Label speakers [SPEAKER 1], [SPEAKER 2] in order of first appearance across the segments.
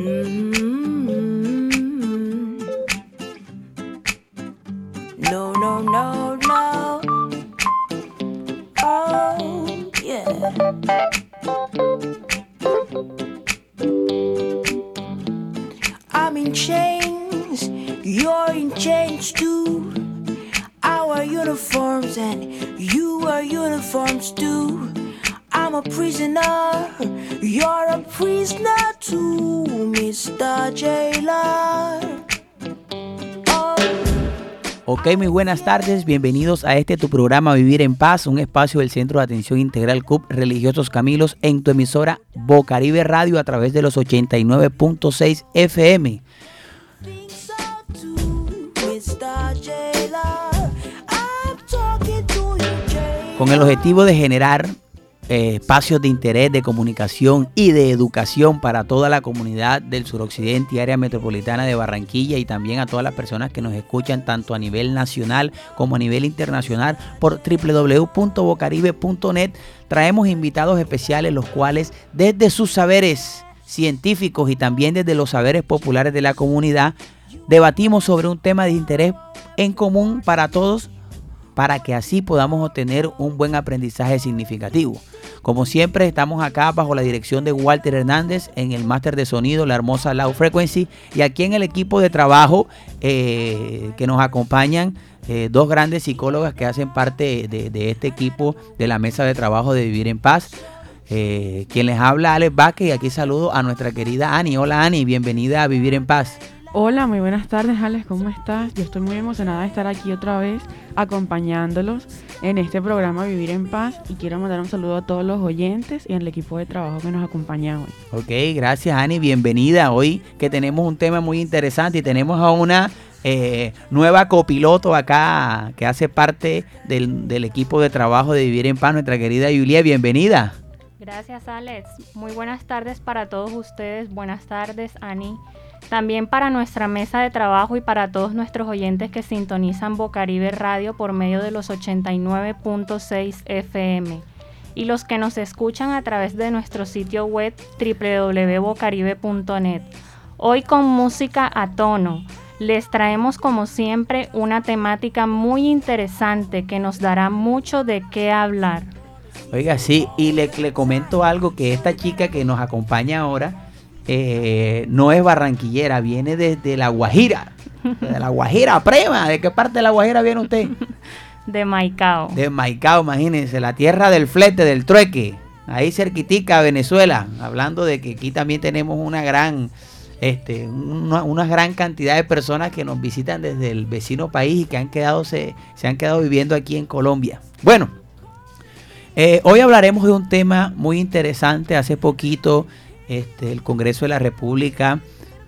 [SPEAKER 1] No,
[SPEAKER 2] Ok, muy buenas tardes, bienvenidos a este tu programa Vivir en Paz, un espacio del Centro de Atención Integral CUP Religiosos Camilos en tu emisora Bocaribe Radio a través de los 89.6 FM. con el objetivo de generar eh, espacios de interés, de comunicación y de educación para toda la comunidad del suroccidente y área metropolitana de Barranquilla y también a todas las personas que nos escuchan tanto a nivel nacional como a nivel internacional por www.bocaribe.net. Traemos invitados especiales los cuales desde sus saberes científicos y también desde los saberes populares de la comunidad debatimos sobre un tema de interés en común para todos para que así podamos obtener un buen aprendizaje significativo. Como siempre, estamos acá bajo la dirección de Walter Hernández en el máster de sonido, la hermosa Low Frequency, y aquí en el equipo de trabajo eh, que nos acompañan. eh, dos grandes psicólogas que hacen parte de, de este equipo de la mesa de trabajo de Vivir en Paz. Eh, quien les habla, Alex Vázquez, y aquí saludo a nuestra querida Ani. Hola Ani, bienvenida a Vivir en Paz.
[SPEAKER 3] Hola, muy buenas tardes, Alex, ¿cómo estás? Yo estoy muy emocionada de estar aquí otra vez acompañándolos en este programa Vivir en Paz y quiero mandar un saludo a todos los oyentes y al equipo de trabajo que nos acompaña hoy.
[SPEAKER 2] Ok, gracias Ani, bienvenida. Hoy que tenemos un tema muy interesante y tenemos a una eh, nueva copiloto acá que hace parte del, del equipo de trabajo de Vivir en Paz, nuestra querida Julia, bienvenida.
[SPEAKER 4] Gracias, Alex. Muy buenas tardes para todos ustedes. Buenas tardes, Ani. También para nuestra mesa de trabajo y para todos nuestros oyentes que sintonizan Bocaribe Radio por medio de los 89.6 FM. Y los que nos escuchan a través de nuestro sitio web www.bocaribe.net. Hoy con música a tono. Les traemos como siempre una temática muy interesante que nos dará mucho de qué hablar.
[SPEAKER 2] Oiga, sí, y le, le comento algo que esta chica que nos acompaña ahora eh, no es barranquillera, viene desde La Guajira. De La Guajira, prima. ¿De qué parte de La Guajira viene usted?
[SPEAKER 4] De Maicao.
[SPEAKER 2] De Maicao, imagínense, la tierra del flete, del trueque, ahí cerquitica Venezuela, hablando de que aquí también tenemos una gran, este, una, una gran cantidad de personas que nos visitan desde el vecino país y que han quedado, se, se han quedado viviendo aquí en Colombia. Bueno, eh, hoy hablaremos de un tema muy interesante. Hace poquito este, el Congreso de la República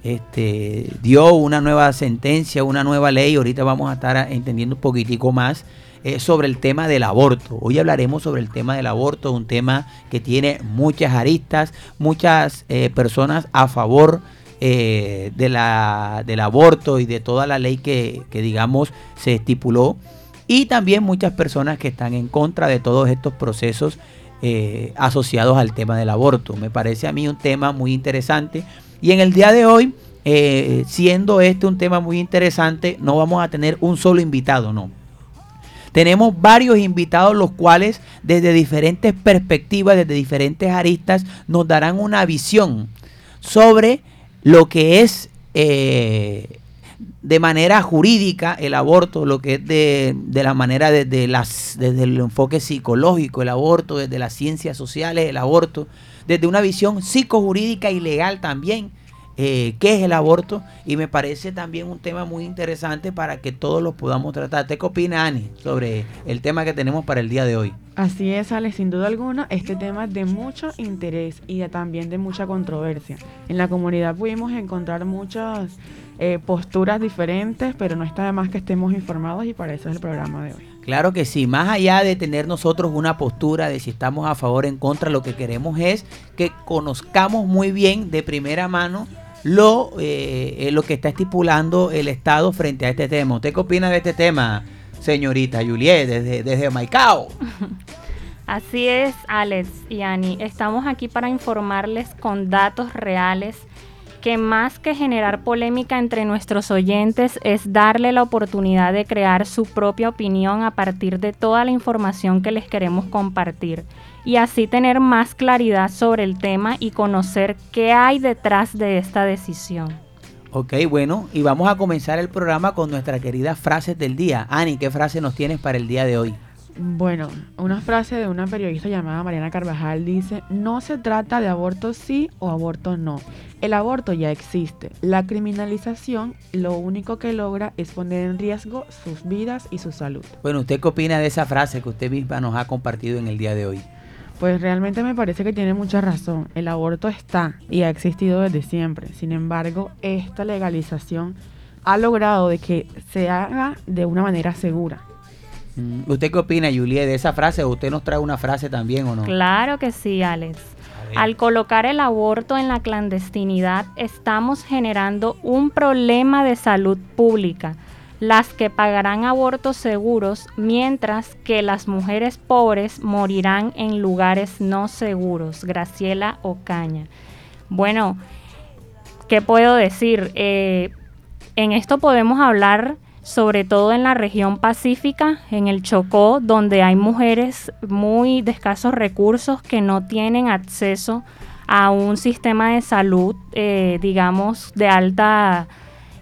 [SPEAKER 2] este, dio una nueva sentencia, una nueva ley. Ahorita vamos a estar entendiendo un poquitico más eh, sobre el tema del aborto. Hoy hablaremos sobre el tema del aborto, un tema que tiene muchas aristas, muchas eh, personas a favor eh, de la, del aborto y de toda la ley que, que, digamos, se estipuló. Y también muchas personas que están en contra de todos estos procesos eh, asociados al tema del aborto. Me parece a mí un tema muy interesante. Y en el día de hoy, eh, siendo este un tema muy interesante, no vamos a tener un solo invitado, no. Tenemos varios invitados los cuales desde diferentes perspectivas, desde diferentes aristas, nos darán una visión sobre lo que es eh, de manera jurídica el aborto, lo que es de, de la manera desde, las, desde el enfoque psicológico el aborto, desde las ciencias sociales el aborto, desde una visión psicojurídica y legal también eh, qué es el aborto y me parece también un tema muy interesante para que todos lo podamos tratar. ¿Te qué opina Ani sobre el tema que tenemos para el día de hoy?
[SPEAKER 3] Así es, Ale, sin duda alguna, este tema es de mucho interés y de, también de mucha controversia. En la comunidad pudimos encontrar muchas eh, posturas diferentes, pero no está de más que estemos informados y para eso es el programa de hoy.
[SPEAKER 2] Claro que sí, más allá de tener nosotros una postura de si estamos a favor o en contra, lo que queremos es que conozcamos muy bien de primera mano lo, eh, lo que está estipulando el Estado frente a este tema. ¿Usted qué opina de este tema, señorita Juliet, desde, desde Maicao?
[SPEAKER 4] Así es, Alex y Ani. Estamos aquí para informarles con datos reales que más que generar polémica entre nuestros oyentes es darle la oportunidad de crear su propia opinión a partir de toda la información que les queremos compartir y así tener más claridad sobre el tema y conocer qué hay detrás de esta decisión.
[SPEAKER 2] Ok, bueno, y vamos a comenzar el programa con nuestra querida frases del día. Ani, ¿qué frase nos tienes para el día de hoy?
[SPEAKER 3] Bueno, una frase de una periodista llamada Mariana Carvajal dice, no se trata de aborto sí o aborto no. El aborto ya existe. La criminalización lo único que logra es poner en riesgo sus vidas y su salud.
[SPEAKER 2] Bueno, ¿usted qué opina de esa frase que usted misma nos ha compartido en el día de hoy?
[SPEAKER 3] Pues realmente me parece que tiene mucha razón. El aborto está y ha existido desde siempre. Sin embargo, esta legalización ha logrado de que se haga de una manera segura.
[SPEAKER 2] Mm, ¿Usted qué opina, Julie, de esa frase? ¿Usted nos trae una frase también o no?
[SPEAKER 4] Claro que sí, Alex. Al colocar el aborto en la clandestinidad, estamos generando un problema de salud pública. Las que pagarán abortos seguros, mientras que las mujeres pobres morirán en lugares no seguros. Graciela Ocaña. Bueno, ¿qué puedo decir? Eh, en esto podemos hablar sobre todo en la región pacífica, en el Chocó, donde hay mujeres muy de escasos recursos que no tienen acceso a un sistema de salud, eh, digamos, de alta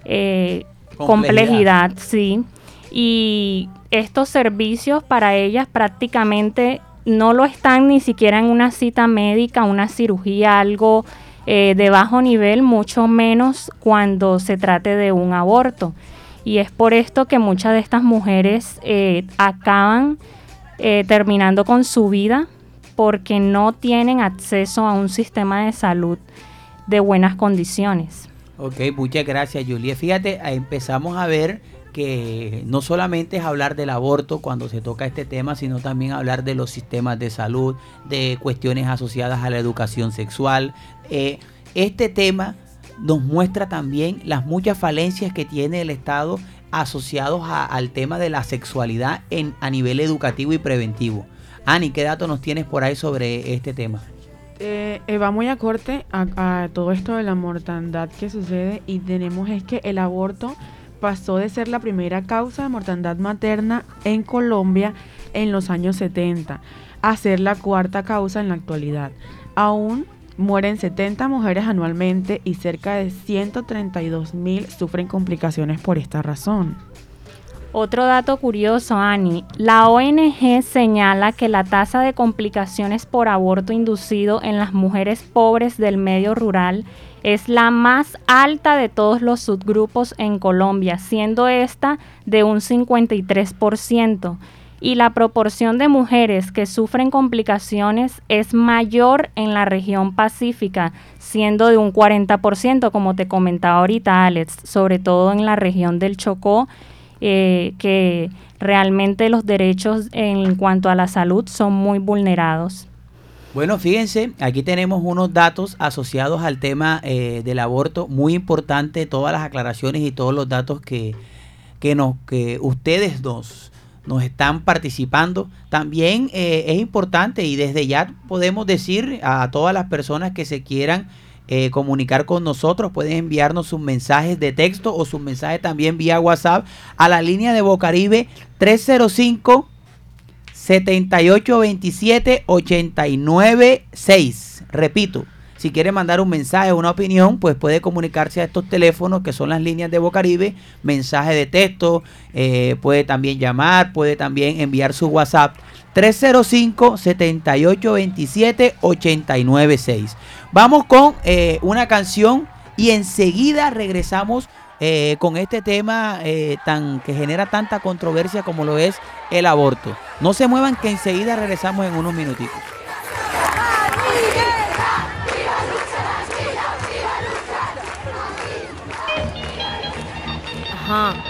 [SPEAKER 4] eh, complejidad. sí. Y estos servicios para ellas prácticamente no lo están ni siquiera en una cita médica, una cirugía, algo eh, de bajo nivel, mucho menos cuando se trate de un aborto. Y es por esto que muchas de estas mujeres eh, acaban eh, terminando con su vida porque no tienen acceso a un sistema de salud de buenas condiciones.
[SPEAKER 2] Ok, muchas gracias Julia. Fíjate, empezamos a ver que no solamente es hablar del aborto cuando se toca este tema, sino también hablar de los sistemas de salud, de cuestiones asociadas a la educación sexual. Eh, este tema nos muestra también las muchas falencias que tiene el Estado asociados al tema de la sexualidad en, a nivel educativo y preventivo. Ani, ¿qué datos nos tienes por ahí sobre este tema?
[SPEAKER 3] Eh, va muy acorde a, a todo esto de la mortandad que sucede y tenemos es que el aborto pasó de ser la primera causa de mortandad materna en Colombia en los años 70 a ser la cuarta causa en la actualidad. Aún Mueren 70 mujeres anualmente y cerca de 132 mil sufren complicaciones por esta razón.
[SPEAKER 4] Otro dato curioso, Ani. La ONG señala que la tasa de complicaciones por aborto inducido en las mujeres pobres del medio rural es la más alta de todos los subgrupos en Colombia, siendo esta de un 53% y la proporción de mujeres que sufren complicaciones es mayor en la región pacífica, siendo de un 40%, como te comentaba ahorita Alex, sobre todo en la región del Chocó, eh, que realmente los derechos en cuanto a la salud son muy vulnerados.
[SPEAKER 2] Bueno, fíjense, aquí tenemos unos datos asociados al tema eh, del aborto, muy importante, todas las aclaraciones y todos los datos que, que, nos, que ustedes nos nos están participando. También eh, es importante y desde ya podemos decir a todas las personas que se quieran eh, comunicar con nosotros, pueden enviarnos sus mensajes de texto o sus mensajes también vía WhatsApp a la línea de Bocaribe 305 7827 896. Repito, si quiere mandar un mensaje una opinión, pues puede comunicarse a estos teléfonos que son las líneas de Bocaribe, mensaje de texto, eh, puede también llamar, puede también enviar su WhatsApp 305-7827-896. Vamos con eh, una canción y enseguida regresamos eh, con este tema tan que genera tanta controversia como lo es el aborto. No se muevan que enseguida regresamos en unos minutitos.
[SPEAKER 5] हाँ।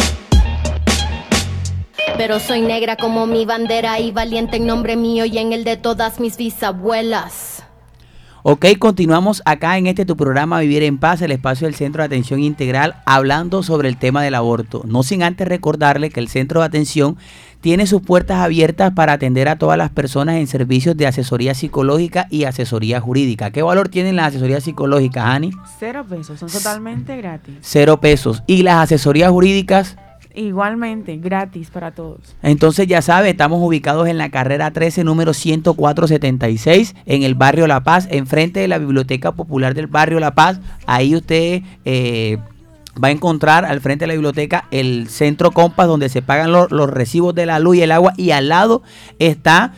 [SPEAKER 5] pero soy negra como mi bandera y valiente en nombre mío y en el de todas mis bisabuelas.
[SPEAKER 2] Ok, continuamos acá en este tu programa Vivir en Paz, el espacio del Centro de Atención Integral, hablando sobre el tema del aborto. No sin antes recordarle que el Centro de Atención tiene sus puertas abiertas para atender a todas las personas en servicios de asesoría psicológica y asesoría jurídica. ¿Qué valor tienen las asesorías psicológicas, Ani?
[SPEAKER 3] Cero pesos, son totalmente gratis.
[SPEAKER 2] Cero pesos. ¿Y las asesorías jurídicas?
[SPEAKER 3] Igualmente, gratis para todos.
[SPEAKER 2] Entonces ya sabe, estamos ubicados en la carrera 13, número 10476, en el barrio La Paz, enfrente de la Biblioteca Popular del barrio La Paz. Ahí usted eh, va a encontrar al frente de la biblioteca el centro Compas, donde se pagan los, los recibos de la luz y el agua, y al lado está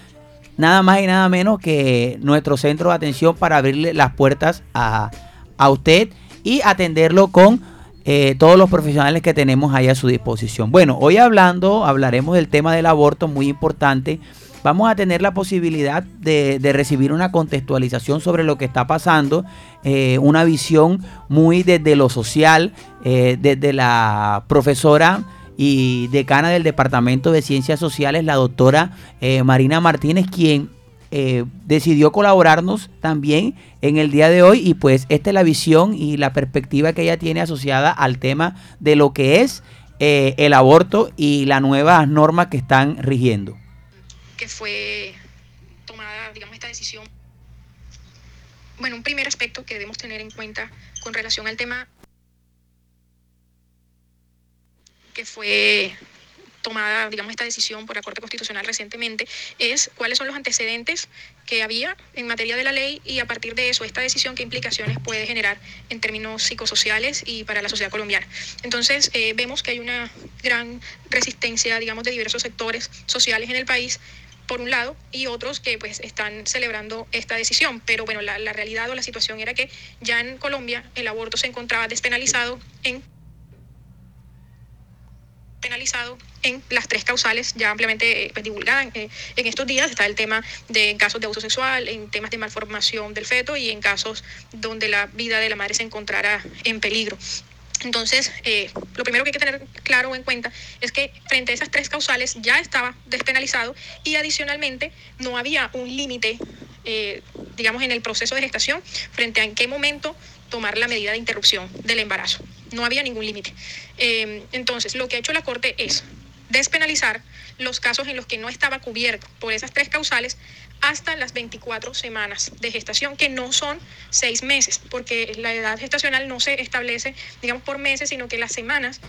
[SPEAKER 2] nada más y nada menos que nuestro centro de atención para abrirle las puertas a, a usted y atenderlo con eh, todos los profesionales que tenemos ahí a su disposición. Bueno, hoy hablando, hablaremos del tema del aborto, muy importante. Vamos a tener la posibilidad de, recibir una contextualización sobre lo que está pasando, eh, una visión muy desde lo social, eh, desde la profesora y decana del Departamento de Ciencias Sociales, la doctora Marina Martínez, quien eh, decidió colaborarnos también en el día de hoy y pues esta es la visión y la perspectiva que ella tiene asociada al tema de lo que es eh, el aborto y las nuevas normas que están rigiendo.
[SPEAKER 6] Que fue tomada, digamos, esta decisión. Bueno, un primer aspecto que debemos tener en cuenta con relación al tema que fue tomada, digamos, esta decisión por la Corte Constitucional recientemente, es cuáles son los antecedentes que había en materia de la ley y a partir de eso, esta decisión, qué implicaciones puede generar en términos psicosociales y para la sociedad colombiana. Entonces, eh, vemos que hay una gran resistencia, digamos, de diversos sectores sociales en el país por un lado, y otros que pues están celebrando esta decisión. Pero bueno, la, la realidad o la situación era que ya en Colombia el aborto se encontraba despenalizado en penalizado en las tres causales ya ampliamente eh, pues, divulgadas eh, en estos días. Está el tema de casos de abuso sexual, en temas de malformación del feto y en casos donde la vida de la madre se encontrara en peligro. Entonces, eh, lo primero que hay que tener claro en cuenta es que frente a esas tres causales ya estaba despenalizado y adicionalmente no había un límite, digamos, en el proceso de gestación frente a en qué momento tomar la medida de interrupción del embarazo. No había ningún límite. Eh, entonces, lo que ha hecho la Corte es despenalizar los casos en los que no estaba cubierto por esas tres causales hasta las 24 semanas de gestación, que no son seis meses, porque la edad gestacional no se establece, digamos, por meses, sino que las semanas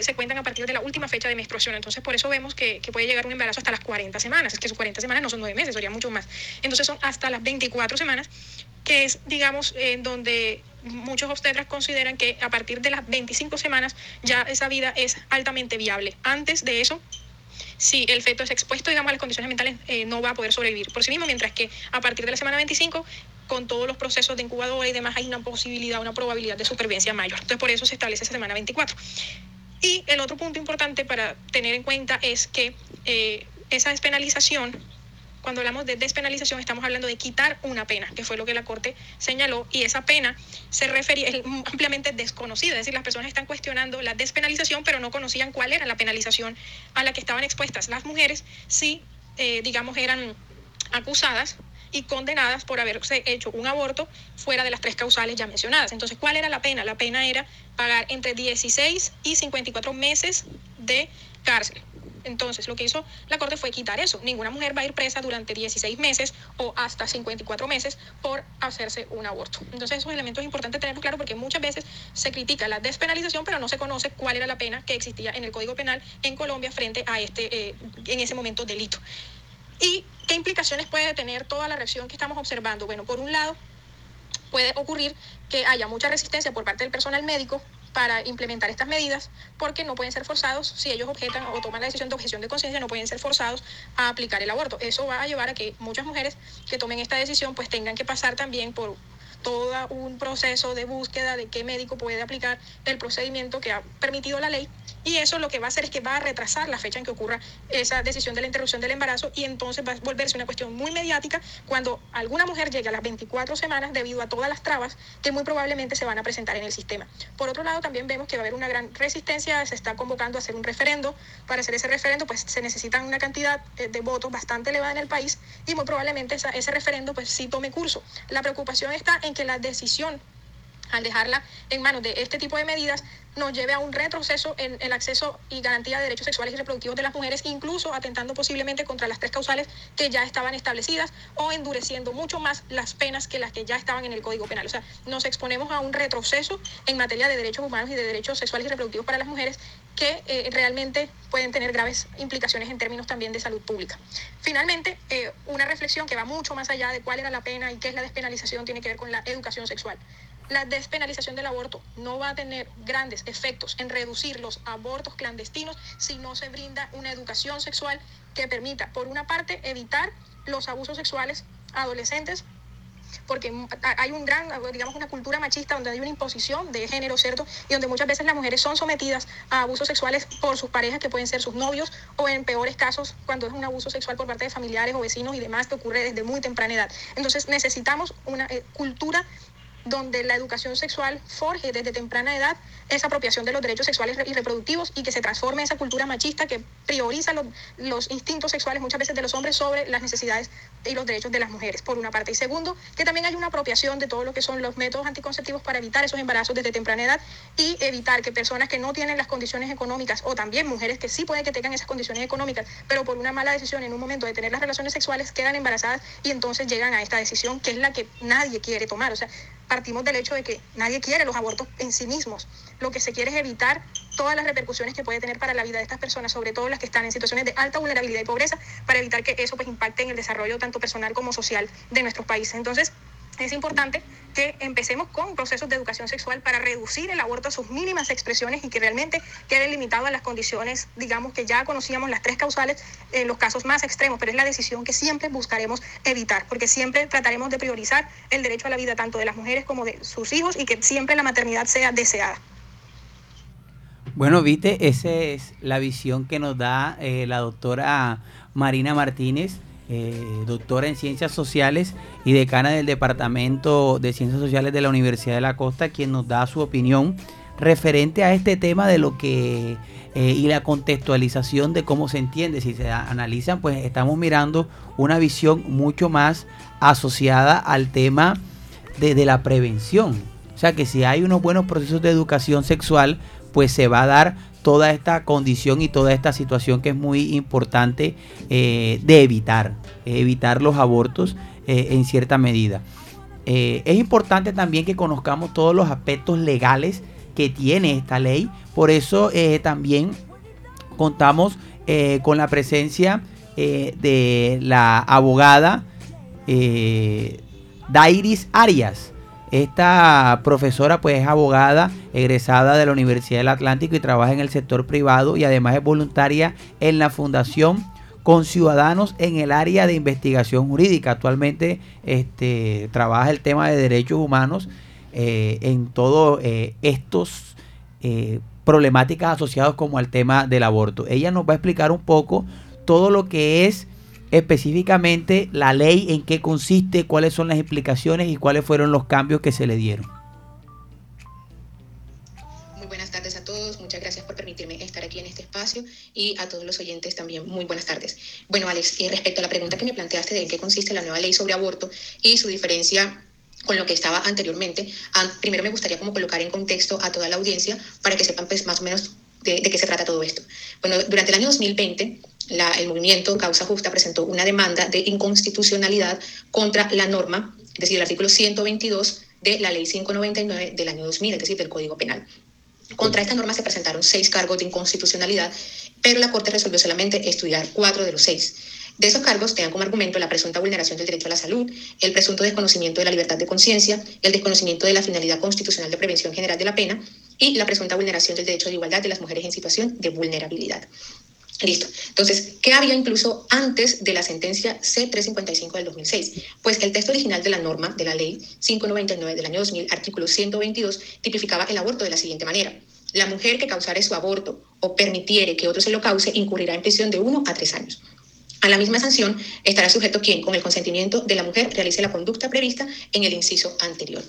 [SPEAKER 6] se cuentan a partir de la última fecha de menstruación. Entonces, por eso vemos que, que puede llegar un embarazo hasta las 40 semanas. Es que sus 40 semanas no son 9 meses, serían mucho más. Entonces, son hasta las 24 semanas, que es, digamos, en donde muchos obstetras consideran que a partir de las 25 semanas ya esa vida es altamente viable. Antes de eso, si el feto es expuesto, digamos, a las condiciones mentales, eh, no va a poder sobrevivir por sí mismo, mientras que a partir de la semana 25, con todos los procesos de incubadora y demás, hay una posibilidad, una probabilidad de supervivencia mayor. Entonces, por eso se establece esa semana 24. Y el otro punto importante para tener en cuenta es que eh, esa despenalización, cuando hablamos de despenalización, estamos hablando de quitar una pena, que fue lo que la Corte señaló, y esa pena se refería, es ampliamente desconocida, es decir, las personas están cuestionando la despenalización, pero no conocían cuál era la penalización a la que estaban expuestas. Las mujeres sí, eh, digamos, eran acusadas y condenadas por haberse hecho un aborto fuera de las tres causales ya mencionadas. Entonces, ¿cuál era la pena? La pena era pagar entre 16 y 54 meses de cárcel. Entonces, lo que hizo la Corte fue quitar eso. Ninguna mujer va a ir presa durante 16 meses o hasta 54 meses por hacerse un aborto. Entonces, esos elementos es importante tenerlos claro porque muchas veces se critica la despenalización, pero no se conoce cuál era la pena que existía en el Código Penal en Colombia frente a este, eh, en ese momento, delito. ¿Y qué implicaciones puede tener toda la reacción que estamos observando? Bueno, por un lado, puede ocurrir que haya mucha resistencia por parte del personal médico para implementar estas medidas porque no pueden ser forzados, si ellos objetan o toman la decisión de objeción de conciencia, no pueden ser forzados a aplicar el aborto. Eso va a llevar a que muchas mujeres que tomen esta decisión pues tengan que pasar también por todo un proceso de búsqueda de qué médico puede aplicar el procedimiento que ha permitido la ley y eso lo que va a hacer es que va a retrasar la fecha en que ocurra esa decisión de la interrupción del embarazo y entonces va a volverse una cuestión muy mediática cuando alguna mujer llegue a las 24 semanas debido a todas las trabas que muy probablemente se van a presentar en el sistema. Por otro lado, también vemos que va a haber una gran resistencia, se está convocando a hacer un referendo. Para hacer ese referendo, pues se necesitan una cantidad eh, de votos bastante elevada en el país y muy probablemente esa- ese referendo pues sí tome curso. La preocupación está en que la decisión al dejarla en manos de este tipo de medidas, nos lleve a un retroceso en el acceso y garantía de derechos sexuales y reproductivos de las mujeres, incluso atentando posiblemente contra las tres causales que ya estaban establecidas o endureciendo mucho más las penas que las que ya estaban en el Código Penal. O sea, nos exponemos a un retroceso en materia de derechos humanos y de derechos sexuales y reproductivos para las mujeres que eh, realmente pueden tener graves implicaciones en términos también de salud pública. Finalmente, eh, una reflexión que va mucho más allá de cuál era la pena y qué es la despenalización tiene que ver con la educación sexual. La despenalización del aborto no va a tener grandes efectos en reducir los abortos clandestinos si no se brinda una educación sexual que permita, por una parte, evitar los abusos sexuales adolescentes porque hay un gran, digamos, una cultura machista donde hay una imposición de género, ¿cierto? Y donde muchas veces las mujeres son sometidas a abusos sexuales por sus parejas, que pueden ser sus novios, o en peores casos, cuando es un abuso sexual por parte de familiares o vecinos y demás, que ocurre desde muy temprana edad. Entonces necesitamos una eh, cultura donde la educación sexual forje desde temprana edad esa apropiación de los derechos sexuales y reproductivos y que se transforme esa cultura machista que prioriza los, los, instintos sexuales muchas veces de los hombres sobre las necesidades y los derechos de las mujeres, por una parte. Y segundo, que también hay una apropiación de todo lo que son los métodos anticonceptivos para evitar esos embarazos desde temprana edad y evitar que personas que no tienen las condiciones económicas o también mujeres que sí pueden que tengan esas condiciones económicas, pero por una mala decisión en un momento de tener las relaciones sexuales quedan embarazadas y entonces llegan a esta decisión que es la que nadie quiere tomar. O sea, partimos del hecho de que nadie quiere los abortos en sí mismos. Lo que se quiere es evitar todas las repercusiones que puede tener para la vida de estas personas, sobre todo las que están en situaciones de alta vulnerabilidad y pobreza, para evitar que eso pues impacte en el desarrollo tanto personal como social de nuestros países. Entonces, es importante que empecemos con procesos de educación sexual para reducir el aborto a sus mínimas expresiones y que realmente quede limitado a las condiciones, digamos que ya conocíamos las tres causales en los casos más extremos, pero es la decisión que siempre buscaremos evitar, porque siempre trataremos de priorizar el derecho a la vida tanto de las mujeres como de sus hijos y que siempre la maternidad sea deseada.
[SPEAKER 2] Bueno, viste, esa es la visión que nos da eh, la doctora Marina Martínez, eh, doctora en Ciencias Sociales y decana del Departamento de Ciencias Sociales de la Universidad de la Costa, quien nos da su opinión referente a este tema de lo que eh, y la contextualización de cómo se entiende. Si se analizan, pues estamos mirando una visión mucho más asociada al tema de, de la prevención. O sea que si hay unos buenos procesos de educación sexual, pues se va a dar toda esta condición y toda esta situación que es muy importante eh, de evitar, eh, evitar los abortos eh, en cierta medida. es importante también que conozcamos todos los aspectos legales que tiene esta ley. Por eso eh, también contamos eh, con la presencia eh, de la abogada Dairis Arias. Esta profesora pues es abogada egresada de la Universidad del Atlántico y trabaja en el sector privado y además es voluntaria en la Fundación con ciudadanos en el área de investigación jurídica. Actualmente este, trabaja el tema de derechos humanos eh, en todos eh, estos eh, problemáticas asociadas como al tema del aborto. Ella nos va a explicar un poco todo lo que es específicamente la ley, en qué consiste, cuáles son las implicaciones y cuáles fueron los cambios que se le dieron.
[SPEAKER 7] tardes a todos. Muchas gracias por permitirme estar aquí en este espacio y a todos los oyentes también muy buenas tardes. Bueno, Alex, eh, respecto a la pregunta que me planteaste de en qué consiste la nueva ley sobre aborto y su diferencia con lo que estaba anteriormente, primero me gustaría como colocar en contexto a toda la audiencia para que sepan pues más o menos de, qué se trata todo esto. Bueno, durante el año 2020 la, el movimiento Causa Justa presentó una demanda de inconstitucionalidad contra la norma, es decir, el artículo 122 de la ley 599 del año 2000, es decir, del Código Penal. Contra esta norma se presentaron seis cargos de inconstitucionalidad, pero la Corte resolvió solamente estudiar cuatro de los seis. De esos cargos tenían como argumento la presunta vulneración del derecho a la salud, el presunto desconocimiento de la libertad de conciencia, el desconocimiento de la finalidad constitucional de prevención general de la pena y la presunta vulneración del derecho de igualdad de las mujeres en situación de vulnerabilidad. Listo. Entonces, ¿qué había incluso antes de la sentencia C355 del 2006? Pues el texto original de la norma de la ley 599 del año 2000, artículo 122, tipificaba el aborto de la siguiente manera. La mujer que causare su aborto o permitiere que otro se lo cause incurrirá en prisión de uno a tres años. A la misma sanción estará sujeto quien, con el consentimiento de la mujer, realice la conducta prevista en el inciso anterior.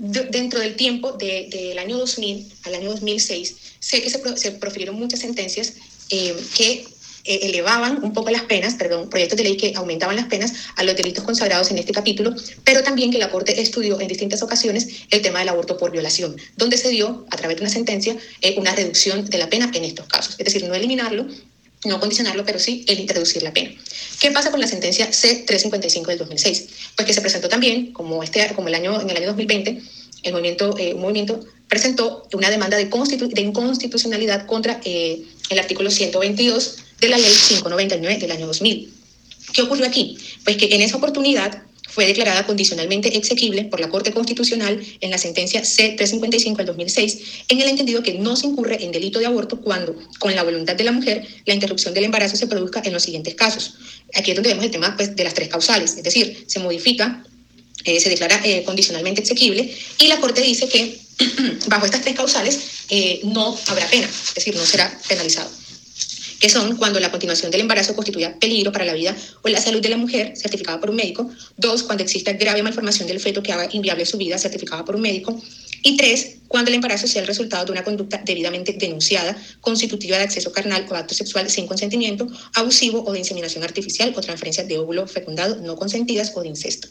[SPEAKER 7] Dentro del tiempo del año 2000 al año 2006, sé que se, profirieron muchas sentencias eh, que eh, elevaban un poco las penas, perdón, proyectos de ley que aumentaban las penas a los delitos consagrados en este capítulo, pero también que la Corte estudió en distintas ocasiones el tema del aborto por violación, donde se dio, a través de una sentencia, eh, una reducción de la pena en estos casos. Es decir, no eliminarlo, no condicionarlo, pero sí el introducir la pena. ¿Qué pasa con la sentencia C355 del 2006? Pues que se presentó también, como, este, como el año, en el año 2020, el movimiento, un movimiento presentó una demanda de, de inconstitucionalidad contra eh, el artículo 122 de la ley 599 del año 2000. ¿Qué ocurrió aquí? Pues que en esa oportunidad fue declarada condicionalmente exequible por la Corte Constitucional en la sentencia C-355 del 2006, en el entendido que no se incurre en delito de aborto cuando, con la voluntad de la mujer, la interrupción del embarazo se produzca en los siguientes casos. Aquí es donde vemos el tema pues, de las tres causales, es decir, se modifica, eh, se declara eh, condicionalmente exequible y la Corte dice que bajo estas tres causales eh, no habrá pena, es decir, no será penalizado que son cuando la continuación del embarazo constituya peligro para la vida o la salud de la mujer, certificada por un médico. Dos, cuando exista grave malformación del feto que haga inviable su vida, certificada por un médico. Y tres, cuando el embarazo sea el resultado de una conducta debidamente denunciada, constitutiva de acceso carnal o acto sexual sin consentimiento, abusivo o de inseminación artificial o transferencia de óvulo fecundado no consentidas o de incesto.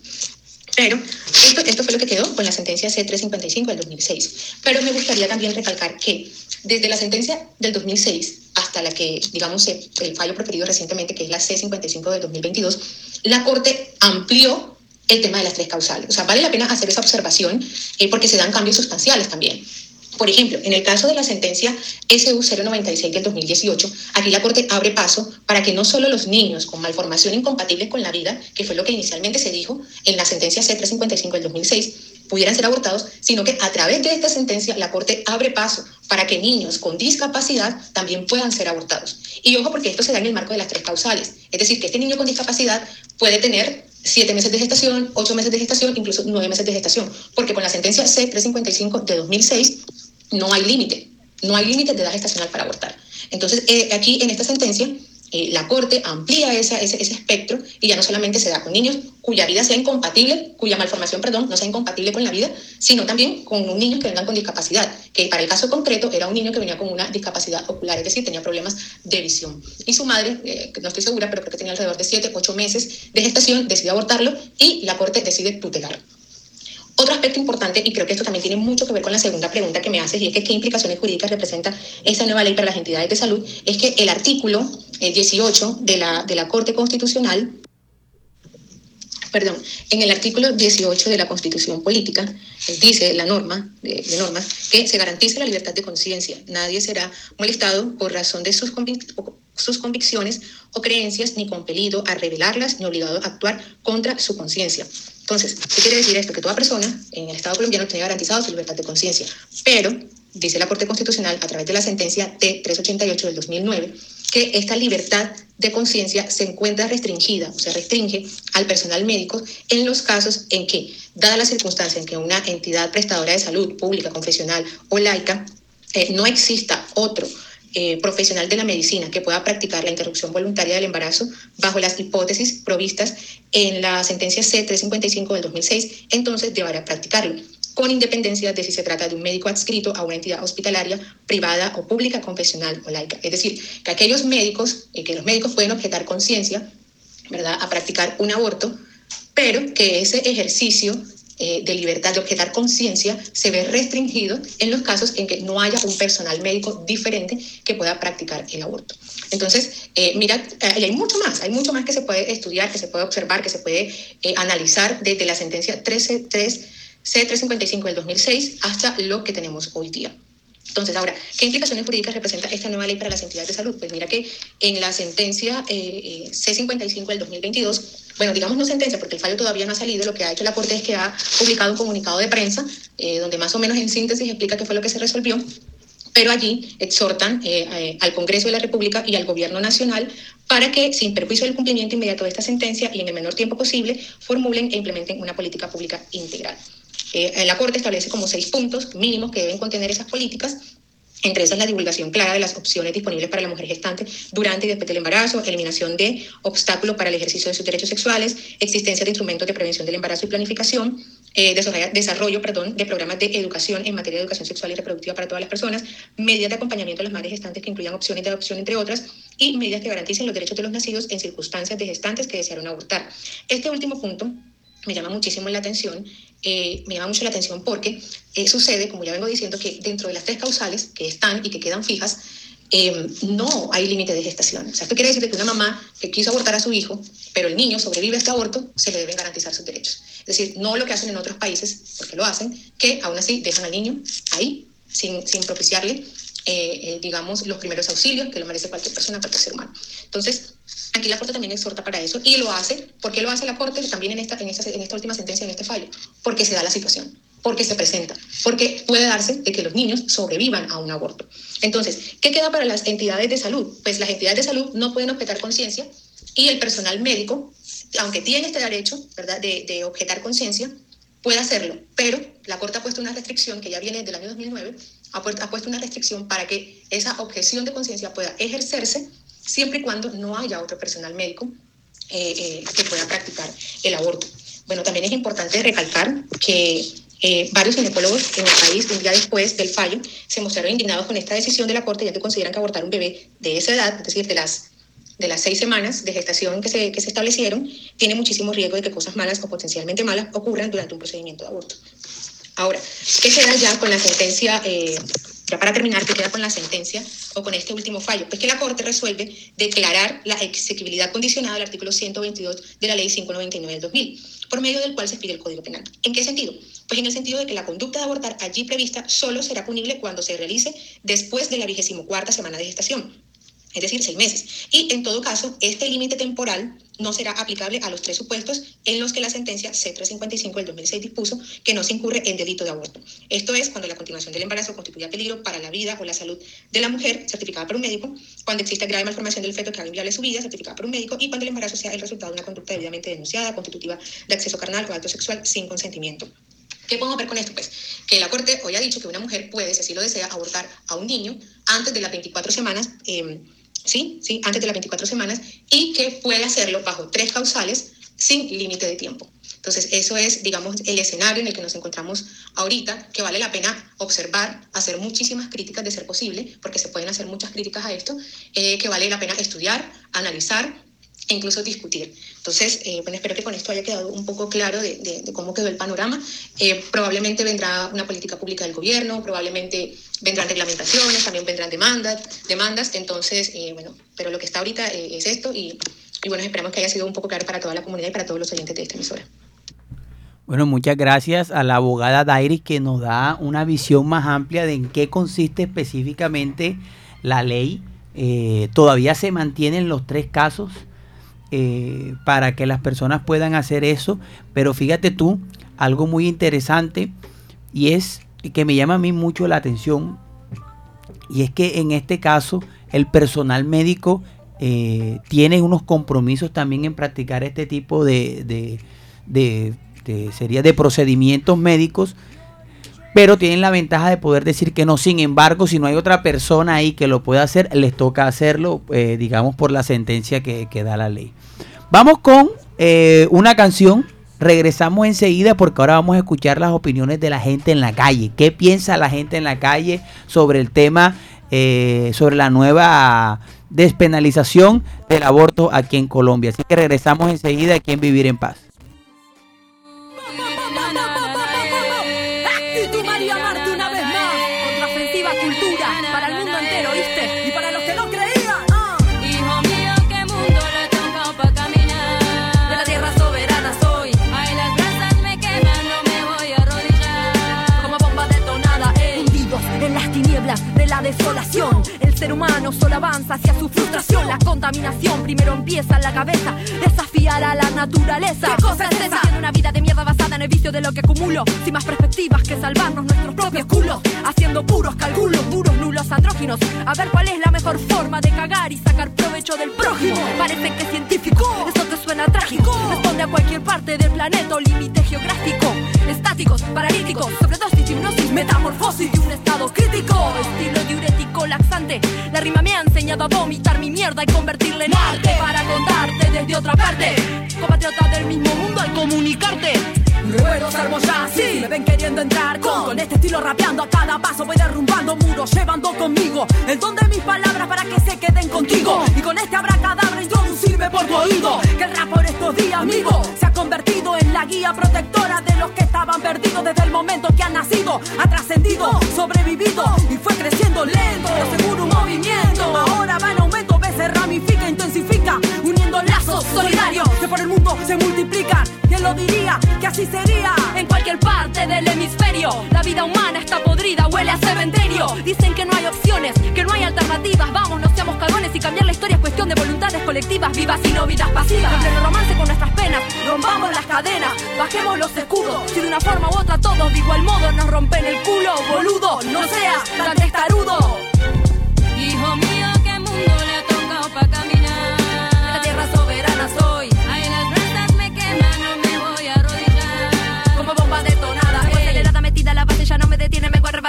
[SPEAKER 7] Pero esto, esto fue lo que quedó con la sentencia C355 del 2006. Pero me gustaría también recalcar que desde la sentencia del 2006 hasta la que, digamos, el fallo preferido recientemente, que es la C55 del 2022, la Corte amplió el tema de las tres causales. O sea, vale la pena hacer esa observación eh, porque se dan cambios sustanciales también. Por ejemplo, en el caso de la sentencia SU 096 del 2018, aquí la Corte abre paso para que no solo los niños con malformación incompatible con la vida, que fue lo que inicialmente se dijo en la sentencia C355 del 2006, pudieran ser abortados, sino que a través de esta sentencia la Corte abre paso para que niños con discapacidad también puedan ser abortados. Y ojo porque esto se da en el marco de las tres causales. Es decir, que este niño con discapacidad puede tener siete meses de gestación, ocho meses de gestación, incluso nueve meses de gestación, porque con la sentencia C355 de 2006 no hay límite, no hay límite de edad gestacional para abortar. Entonces, eh, aquí en esta sentencia, eh, la Corte amplía ese, ese, espectro y ya no solamente se da con niños cuya vida sea incompatible, cuya malformación, perdón, no sea incompatible con la vida, sino también con niños que vengan con discapacidad, que para el caso concreto era un niño que venía con una discapacidad ocular, es decir, tenía problemas de visión. Y su madre, eh, no estoy segura, pero creo que tenía alrededor de 7, 8 meses de gestación, decide abortarlo y la Corte decide tutelarlo. Otro aspecto importante, y creo que esto también tiene mucho que ver con la segunda pregunta que me haces, y es que qué implicaciones jurídicas representa esa nueva ley para las entidades de salud, es que el artículo 18 de la, de la Corte Constitucional perdón, en el artículo 18 de la Constitución Política, eh, dice la norma, de, de que se garantiza la libertad de conciencia. Nadie será molestado por razón de sus, convic- o- sus convicciones o creencias, ni compelido a revelarlas, ni obligado a actuar contra su conciencia. Entonces, ¿qué quiere decir esto? Que toda persona en el Estado colombiano tiene garantizado su libertad de conciencia. Pero, dice la Corte Constitucional a través de la sentencia T388 del 2009, que esta libertad de conciencia se encuentra restringida, o sea, restringe al personal médico en los casos en que, dada la circunstancia en que una entidad prestadora de salud pública, confesional o laica, eh, no exista otro eh, profesional de la medicina que pueda practicar la interrupción voluntaria del embarazo bajo las hipótesis provistas en la sentencia C355 del 2006, entonces deberá practicarlo con independencia de si se trata de un médico adscrito a una entidad hospitalaria privada o pública, confesional o laica. Es decir, que aquellos médicos, eh, que los médicos pueden objetar conciencia, ¿verdad?, a practicar un aborto, pero que ese ejercicio eh, de libertad de objetar conciencia se ve restringido en los casos en que no haya un personal médico diferente que pueda practicar el aborto. Entonces, eh, mira, hay mucho más, hay mucho más que se puede estudiar, que se puede observar, que se puede eh, analizar desde la sentencia 13, 3, C355 del 2006 hasta lo que tenemos hoy día. Entonces, ahora, ¿qué implicaciones jurídicas representa esta nueva ley para las entidades de salud? Pues mira que en la sentencia eh, eh, C55 del 2022, bueno, digamos no sentencia porque el fallo todavía no ha salido, lo que ha hecho la Corte es que ha publicado un comunicado de prensa eh, donde más o menos en síntesis explica qué fue lo que se resolvió, pero allí exhortan eh, eh, al Congreso de la República y al Gobierno Nacional para que, sin perjuicio del cumplimiento inmediato de esta sentencia y en el menor tiempo posible, formulen e implementen una política pública integral. Eh, la Corte establece como seis puntos mínimos que deben contener esas políticas. Entre esas, la divulgación clara de las opciones disponibles para la mujer gestante durante y después del embarazo, eliminación de obstáculos para el ejercicio de sus derechos sexuales, existencia de instrumentos de prevención del embarazo y planificación, eh, desarrollo, de programas de educación en materia de educación sexual y reproductiva para todas las personas, medidas de acompañamiento a las madres gestantes que incluyan opciones de adopción, entre otras, y medidas que garanticen los derechos de los nacidos en circunstancias de gestantes que desearon abortar. Este último punto me llama muchísimo la atención, eh, me llama mucho la atención porque eh, sucede, como ya vengo diciendo, que dentro de las tres causales que están y que quedan fijas, eh, no hay límite de gestación. O sea, esto quiere decir que una mamá que quiso abortar a su hijo, pero el niño sobrevive a este aborto, se le deben garantizar sus derechos. Es decir, no lo que hacen en otros países, porque lo hacen, que aún así dejan al niño ahí, sin, sin propiciarle, digamos, los primeros auxilios que lo merece cualquier persona, cualquier ser humano. Entonces, Aquí la Corte también exhorta para eso y lo hace. ¿Por qué lo hace la Corte también en esta, en esta, en esta última sentencia, en este fallo? Porque se da la situación, porque se presenta, porque puede darse de que los niños sobrevivan a un aborto. Entonces, ¿qué queda para las entidades de salud? Pues las entidades de salud no pueden objetar conciencia y el personal médico, aunque tiene este derecho ¿verdad? De, de objetar conciencia, puede hacerlo, pero la Corte ha puesto una restricción que ya viene del año 2009, ha puesto, ha puesto una restricción para que esa objeción de conciencia pueda ejercerse siempre y cuando no haya otro personal médico eh, eh, que pueda practicar el aborto. Bueno, también es importante recalcar que eh, varios ginecólogos en el país, un día después del fallo, se mostraron indignados con esta decisión de la Corte, ya que consideran que abortar un bebé de esa edad, es decir, de las, de las seis semanas de gestación que se, que se establecieron, tiene muchísimo riesgo de que cosas malas o potencialmente malas ocurran durante un procedimiento de aborto. Ahora, ¿qué queda ya con la sentencia? Ya para terminar, ¿qué queda con la sentencia o con este último fallo? Pues que la Corte resuelve declarar la exequibilidad condicionada del artículo 122 de la Ley 599 del 2000, por medio del cual se expide el Código Penal. ¿En qué sentido? Pues en el sentido de que la conducta de abortar allí prevista solo será punible cuando se realice después de la vigésimo cuarta semana de gestación, es decir, seis meses. Y en todo caso, este límite temporal no será aplicable a los tres supuestos en los que la sentencia C355 del 2006 dispuso que no se incurre en delito de aborto. Esto es cuando la continuación del embarazo constituya peligro para la vida o la salud de la mujer, certificada por un médico, cuando exista grave malformación del feto que haga inviable su vida, certificada por un médico, y cuando el embarazo sea el resultado de una conducta debidamente denunciada, constitutiva de acceso carnal o acto sexual sin consentimiento. ¿Qué podemos ver con esto? Pues que la Corte hoy ha dicho que una mujer puede, si así lo desea, abortar a un niño antes de las 24 semanas. Eh, ¿sí? ¿sí? antes de las 24 semanas y que puede hacerlo bajo tres causales sin límite de tiempo. Entonces, eso es, digamos, el escenario en el que nos encontramos ahorita, que vale la pena observar, hacer muchísimas críticas de ser posible, porque se pueden hacer muchas críticas a esto, eh, que vale la pena estudiar, analizar e incluso discutir. Entonces, eh, bueno, espero que con esto haya quedado un poco claro de, cómo quedó el panorama. Eh, probablemente vendrá una política pública del gobierno, probablemente vendrán reglamentaciones, también vendrán demandas, demandas entonces, eh, bueno, pero lo que está ahorita es esto y y bueno, esperamos que haya sido un poco claro para toda la comunidad y para todos los oyentes de esta emisora.
[SPEAKER 2] Bueno, muchas gracias a la abogada Dairis que nos da una visión más amplia de en qué consiste específicamente la ley. Todavía se mantienen los tres casos eh, para que las personas puedan hacer eso, pero fíjate tú, algo muy interesante y es que me llama a mí mucho la atención y es que en este caso el personal médico eh, tiene unos compromisos también en practicar este tipo de, de, de, de, sería de procedimientos médicos, pero tienen la ventaja de poder decir que no. Sin embargo, si no hay otra persona ahí que lo pueda hacer, les toca hacerlo, eh, digamos, por la sentencia que, que, da la ley. Vamos con eh, una canción. Regresamos enseguida porque ahora vamos a escuchar las opiniones de la gente en la calle. ¿Qué piensa la gente en la calle sobre el tema, eh, sobre la nueva despenalización del aborto aquí en Colombia? Así que regresamos enseguida aquí en Vivir en Paz.
[SPEAKER 8] Desolación. El ser humano solo avanza hacia su frustración. La contaminación primero empieza en la cabeza. Desafiar a la naturaleza. ¿Qué cosa es esa? Una vida de mierda basada en el vicio de lo que acumulo. Sin más perspectivas que salvarnos nuestros propios culos. Haciendo puros cálculos, puros nulos andróginos. A ver cuál es la mejor forma de cagar y sacar provecho del prójimo. Parece que es científico, esto te suena trágico. Responde a cualquier parte del planeta o límite geográfico. Estáticos, paralíticos, sobredosis, hipnosis, metamorfosis de un estado crítico. Estilo diurético laxante. La rima me ha enseñado a vomitar mi mierda y convertirla en arte. Para contarte desde otra parte. Compatriota del mismo mundo al comunicarte. Ruedos armo ya así, me ven queriendo entrar con, este estilo rapeando a cada paso voy derrumbando muros, llevando conmigo el don de mis palabras para que se queden contigo y con este abracadabra introducirme por tu oído que el rap por estos días amigo se ha convertido la guía protectora de los que estaban perdidos desde el momento que han nacido, ha trascendido, sobrevivido y fue creciendo lento, pero seguro un movimiento, ahora va en aumento, ve se ramifica, intensifica, uniendo lazos solidarios que por el mundo se multiplican. ¿Quién lo diría? Que así sería en cualquier parte del hemisferio. La vida humana está podrida, huele a cementerio. Dicen que no hay colectivas, vivas y no vidas pasivas. En pleno romance con nuestras penas, rompamos las cadenas, bajemos los escudos. Si de una forma u otra todos de igual modo nos rompen el culo, boludo, no seas tan testarudo.
[SPEAKER 9] Hijo mío, qué mundo le ha tocado pa'.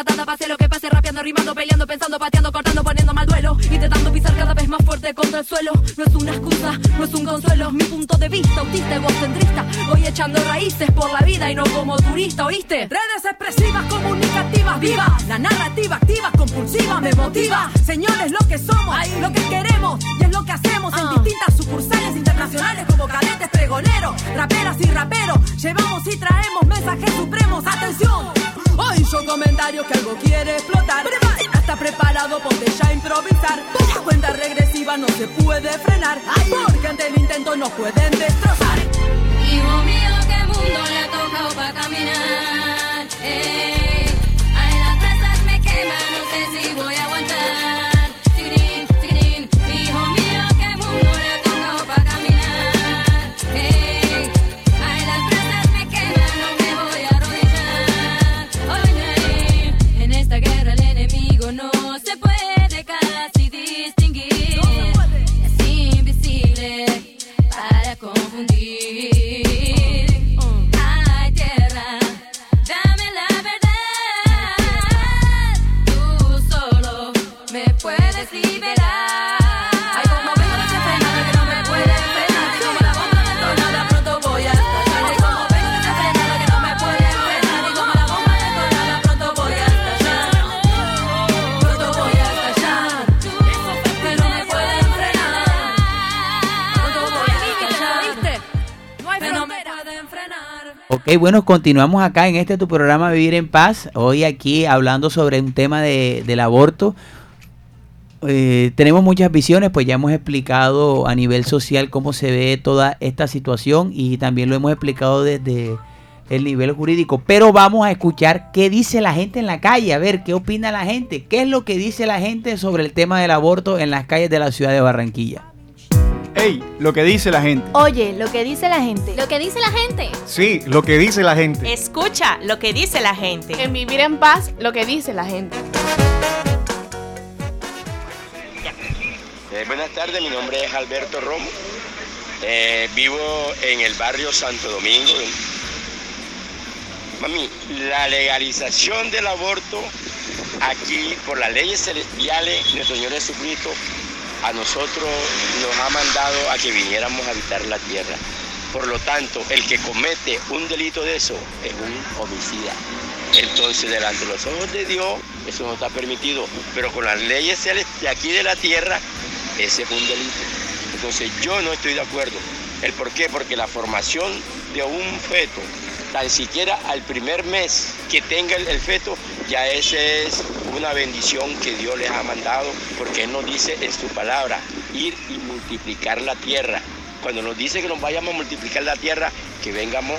[SPEAKER 8] Arrebatada. Pase lo que pase, rapeando, rimando, peleando, pensando, pateando, cortando, poniendo mal duelo. Intentando pisar cada vez más fuerte contra el suelo. No es una excusa, no es un consuelo. Mi punto de vista, autista, egocentrista. Voy echando raíces por la vida y no como turista, ¿oíste? Redes expresivas, comunicativas, vivas. La narrativa activa, compulsiva, me motiva. Señores, lo que somos, lo que queremos y es lo que hacemos en distintas sucursales internacionales como cadetes, pregoneros, raperas y raperos. Llevamos y traemos mensajes supremos. Atención, hoy yo comentario que algo quiere explotar. Está preparado, ponte ya a improvisar. La cuenta regresiva no se puede frenar. Porque ante el intento nos pueden destrozar.
[SPEAKER 9] Hijo mío, qué mundo le ha tocado pa' caminar. Ey,
[SPEAKER 2] Bueno, continuamos acá en este tu programa Vivir en Paz. Hoy aquí hablando sobre un tema de, del aborto. eh, tenemos muchas visiones, pues ya hemos explicado a nivel social cómo se ve toda esta situación y también lo hemos explicado desde el nivel jurídico, pero vamos a escuchar qué dice la gente en la calle, a ver qué opina la gente, qué es lo que dice la gente sobre el tema del aborto en las calles de la ciudad de Barranquilla.
[SPEAKER 10] Ey, lo que dice la gente.
[SPEAKER 11] Oye, lo que dice la gente.
[SPEAKER 9] Lo que dice la gente.
[SPEAKER 10] Sí, lo que dice la gente.
[SPEAKER 12] Escucha lo que dice la gente.
[SPEAKER 11] En vivir en paz, lo que dice la gente.
[SPEAKER 13] Eh, buenas tardes, mi nombre es Alberto Romo. Eh, vivo en el barrio Santo Domingo. Mami, la legalización del aborto aquí por las leyes celestiales, nuestro Señor Jesucristo a nosotros nos ha mandado a que viniéramos a habitar la tierra. Por lo tanto, el que comete un delito de eso es un homicida. Entonces, delante de los ojos de Dios, eso no está permitido. Pero con las leyes de aquí de la tierra, ese es un delito. Entonces, yo no estoy de acuerdo. ¿El por qué? Porque la formación de un feto, tan siquiera al primer mes que tenga el, el feto, ya esa es una bendición que Dios les ha mandado, porque Él nos dice en su palabra, ir y multiplicar la tierra. Cuando nos dice que nos vayamos a multiplicar la tierra, que vengamos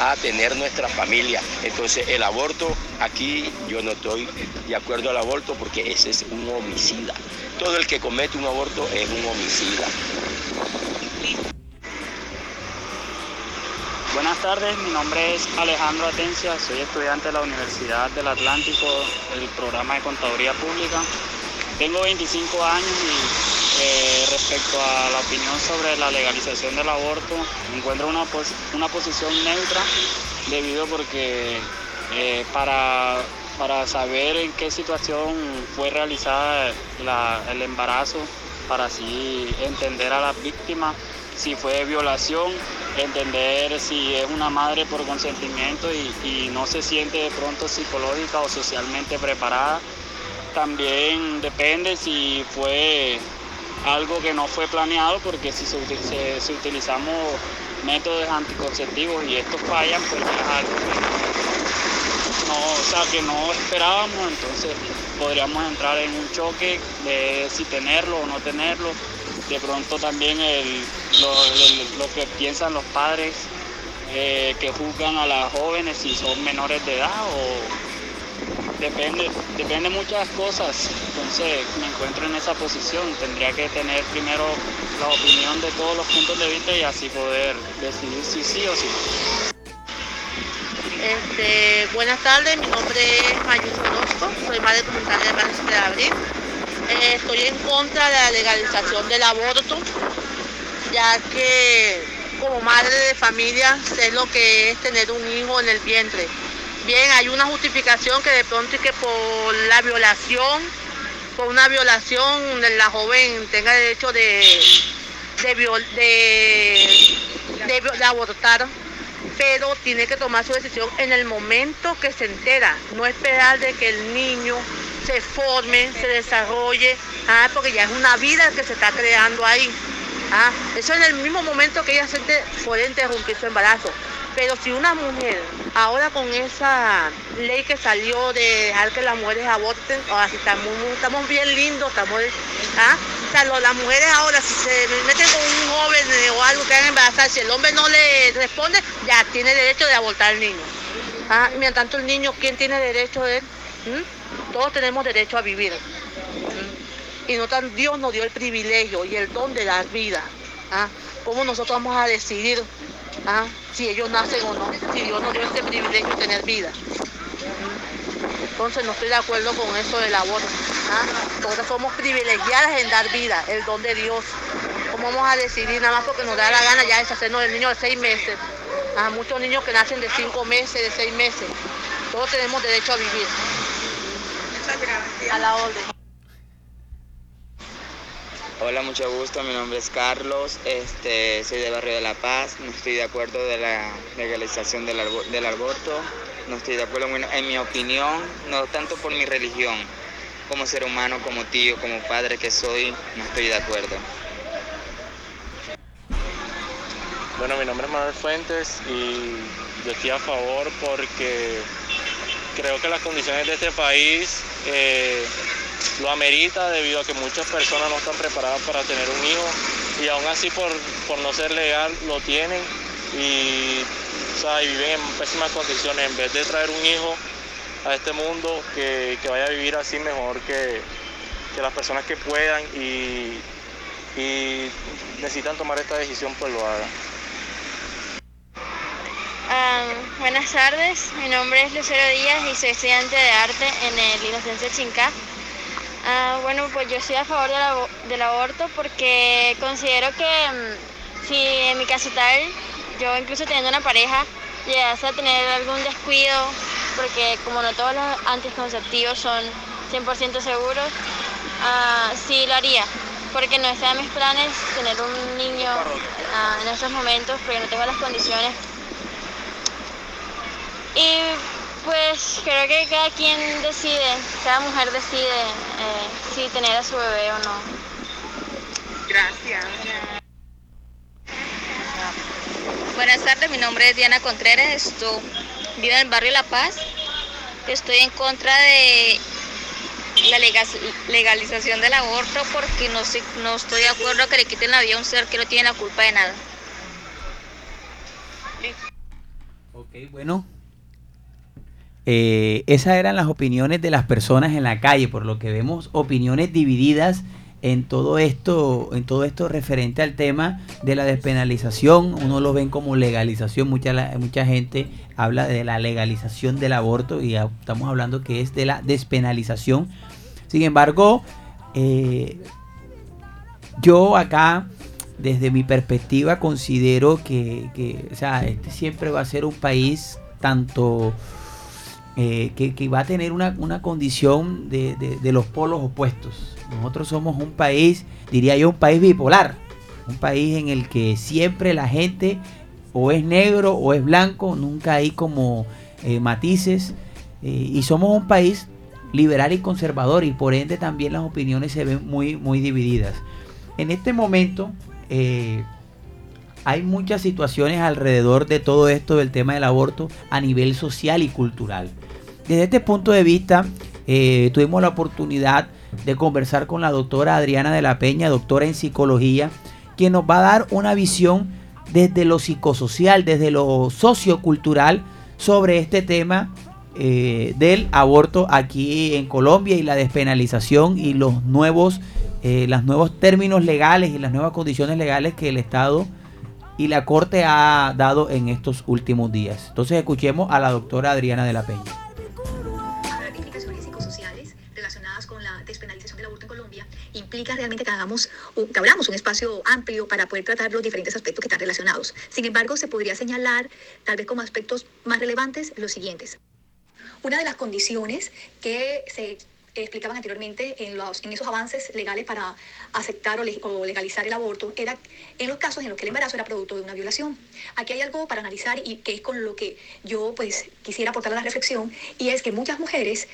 [SPEAKER 13] a tener nuestra familia. Entonces el aborto, aquí yo no estoy de acuerdo al aborto porque ese es un homicida. Todo el que comete un aborto es un homicida.
[SPEAKER 14] Buenas tardes, mi nombre es Alejandro Atencia, soy estudiante de la Universidad del Atlántico, del programa de Contaduría Pública. Tengo 25 años y eh, respecto a la opinión sobre la legalización del aborto, encuentro una, una posición neutra debido porque eh, para, para saber en qué situación fue realizada la, el embarazo, para así entender a las víctimas, si fue violación, entender si es una madre por consentimiento y, y, no se siente de pronto psicológica o socialmente preparada. También depende si fue algo que no fue planeado, porque si, se, se, utilizamos métodos anticonceptivos y estos fallan, pues es algo no, o sea, que no esperábamos, entonces podríamos entrar en un choque de si tenerlo o no tenerlo de pronto también el, lo, lo, que piensan los padres eh, que juzgan a las jóvenes si son menores de edad o depende, depende muchas cosas. Entonces me encuentro en esa posición, tendría que tener primero la opinión de todos los puntos de vista y así poder decidir si sí o sí.
[SPEAKER 15] Este, buenas tardes, mi nombre es Mayuso Orozco, soy madre comunitaria de Barrio de Abril. Estoy en contra de la legalización del aborto, ya que como madre de familia sé lo que es tener un hijo en el vientre. Bien, hay una justificación que de pronto es que por la violación, por una violación la joven tenga derecho de, de, de, de, de abortar, pero tiene que tomar su decisión en el momento que se entera, no esperar de que el niño se forme, se desarrolle, ah, porque ya es una vida que se está creando ahí. Ah, eso en el mismo momento que ella siente puede interrumpir su embarazo. Pero si una mujer, ahora con esa ley que salió de dejar que las mujeres aborten, ahora sí estamos, estamos bien lindos, estamos, ¿ah? las mujeres ahora si se meten con un joven o algo que hagan embarazar, si el hombre no le responde, ya tiene derecho de abortar al niño. ¿ah? Mientras tanto el niño, ¿quién tiene derecho de él? ¿Mm? Todos tenemos derecho a vivir. Y no tan, Dios nos dio el privilegio y el don de la vida. ¿ah? ¿Cómo nosotros vamos a decidir ¿ah? si ellos nacen o no? Si Dios nos dio este privilegio de tener vida. Entonces no estoy de acuerdo con eso del aborto. ¿ah? Nosotros somos privilegiadas en dar vida, el don de Dios. ¿Cómo vamos a decidir nada más porque nos da la gana ya deshacernos del niño de seis meses? A muchos niños que nacen de cinco meses, de seis meses. Todos tenemos derecho a vivir. A la orden.
[SPEAKER 16] Hola, mucho gusto. Mi nombre es Carlos. Este, soy de Barrio de La Paz. No estoy de acuerdo de la legalización del, del aborto. No estoy de acuerdo, bueno, en mi opinión, no tanto por mi religión, como ser humano, como tío, como padre que soy, no estoy de acuerdo.
[SPEAKER 17] Bueno, mi nombre es Manuel Fuentes y yo estoy a favor porque creo que las condiciones de este país eh, lo amerita debido a que muchas personas no están preparadas para tener un hijo y aún así por, por no ser legal lo tienen y, o viven en pésimas condiciones. En vez de traer un hijo a este mundo, que, que vaya a vivir así mejor que, que las personas que puedan y, y necesitan tomar esta decisión, pues lo hagan.
[SPEAKER 18] Ah, buenas tardes, mi nombre es Lucero Díaz y soy estudiante de arte en el Inocencia Chincá. Ah, bueno, pues yo estoy a favor del, abo- del aborto porque considero que mm, si en mi caso tal, yo incluso teniendo una pareja, llegase a tener algún descuido, porque como no todos los anticonceptivos son 100% seguros, ah, sí lo haría, porque no está en mis planes tener un niño en estos momentos, porque no tengo las condiciones y pues creo que cada quien decide, cada mujer decide eh, si tener a su bebé o no.
[SPEAKER 19] Gracias. Buenas tardes, mi nombre es Diana Contreras, esto, vivo en el barrio La Paz. Estoy en contra de la lega- legalización del aborto porque no, estoy- no estoy de acuerdo que le quiten la vida a un ser que no tiene la culpa de nada.
[SPEAKER 2] Ok, bueno. Eh, esas eran las opiniones de las personas en la calle, por lo que vemos opiniones divididas en todo esto, en todo esto referente al tema de la despenalización. Uno lo ven como legalización, mucha, mucha gente habla de la legalización del aborto y estamos hablando que es de la despenalización. Sin embargo, eh, yo acá, desde mi perspectiva, considero que, que, o sea, este siempre va a ser un país tanto eh, que, va a tener una, condición de, los polos opuestos. Nosotros somos un país, diría yo, un país bipolar, un país en el que siempre la gente o es negro o es blanco, nunca hay como eh, matices, eh, y somos un país liberal y conservador y por ende también las opiniones se ven muy, muy divididas. En este momento hay muchas situaciones alrededor de todo esto del tema del aborto a nivel social y cultural. Desde este punto de vista, eh, tuvimos la oportunidad de conversar con la doctora Adriana de la Peña, doctora en psicología, quien nos va a dar una visión desde lo psicosocial, desde lo sociocultural sobre este tema eh, del aborto aquí en Colombia y la despenalización y los nuevos, eh, los nuevos términos legales y las nuevas condiciones legales que el Estado y la Corte ha dado en estos últimos días. Entonces escuchemos a la doctora Adriana de la Peña.
[SPEAKER 7] Implica realmente que hagamos que abramos un espacio amplio para poder tratar los diferentes aspectos que están relacionados. Sin embargo, se podría señalar, tal vez como aspectos más relevantes, los siguientes. Una de las condiciones que se explicaban anteriormente en, los, en esos avances legales para aceptar o, le- o legalizar el aborto era en los casos en los que el embarazo era producto de una violación. Aquí hay algo para analizar y que es con lo que yo pues quisiera aportar a la reflexión y es que muchas mujeres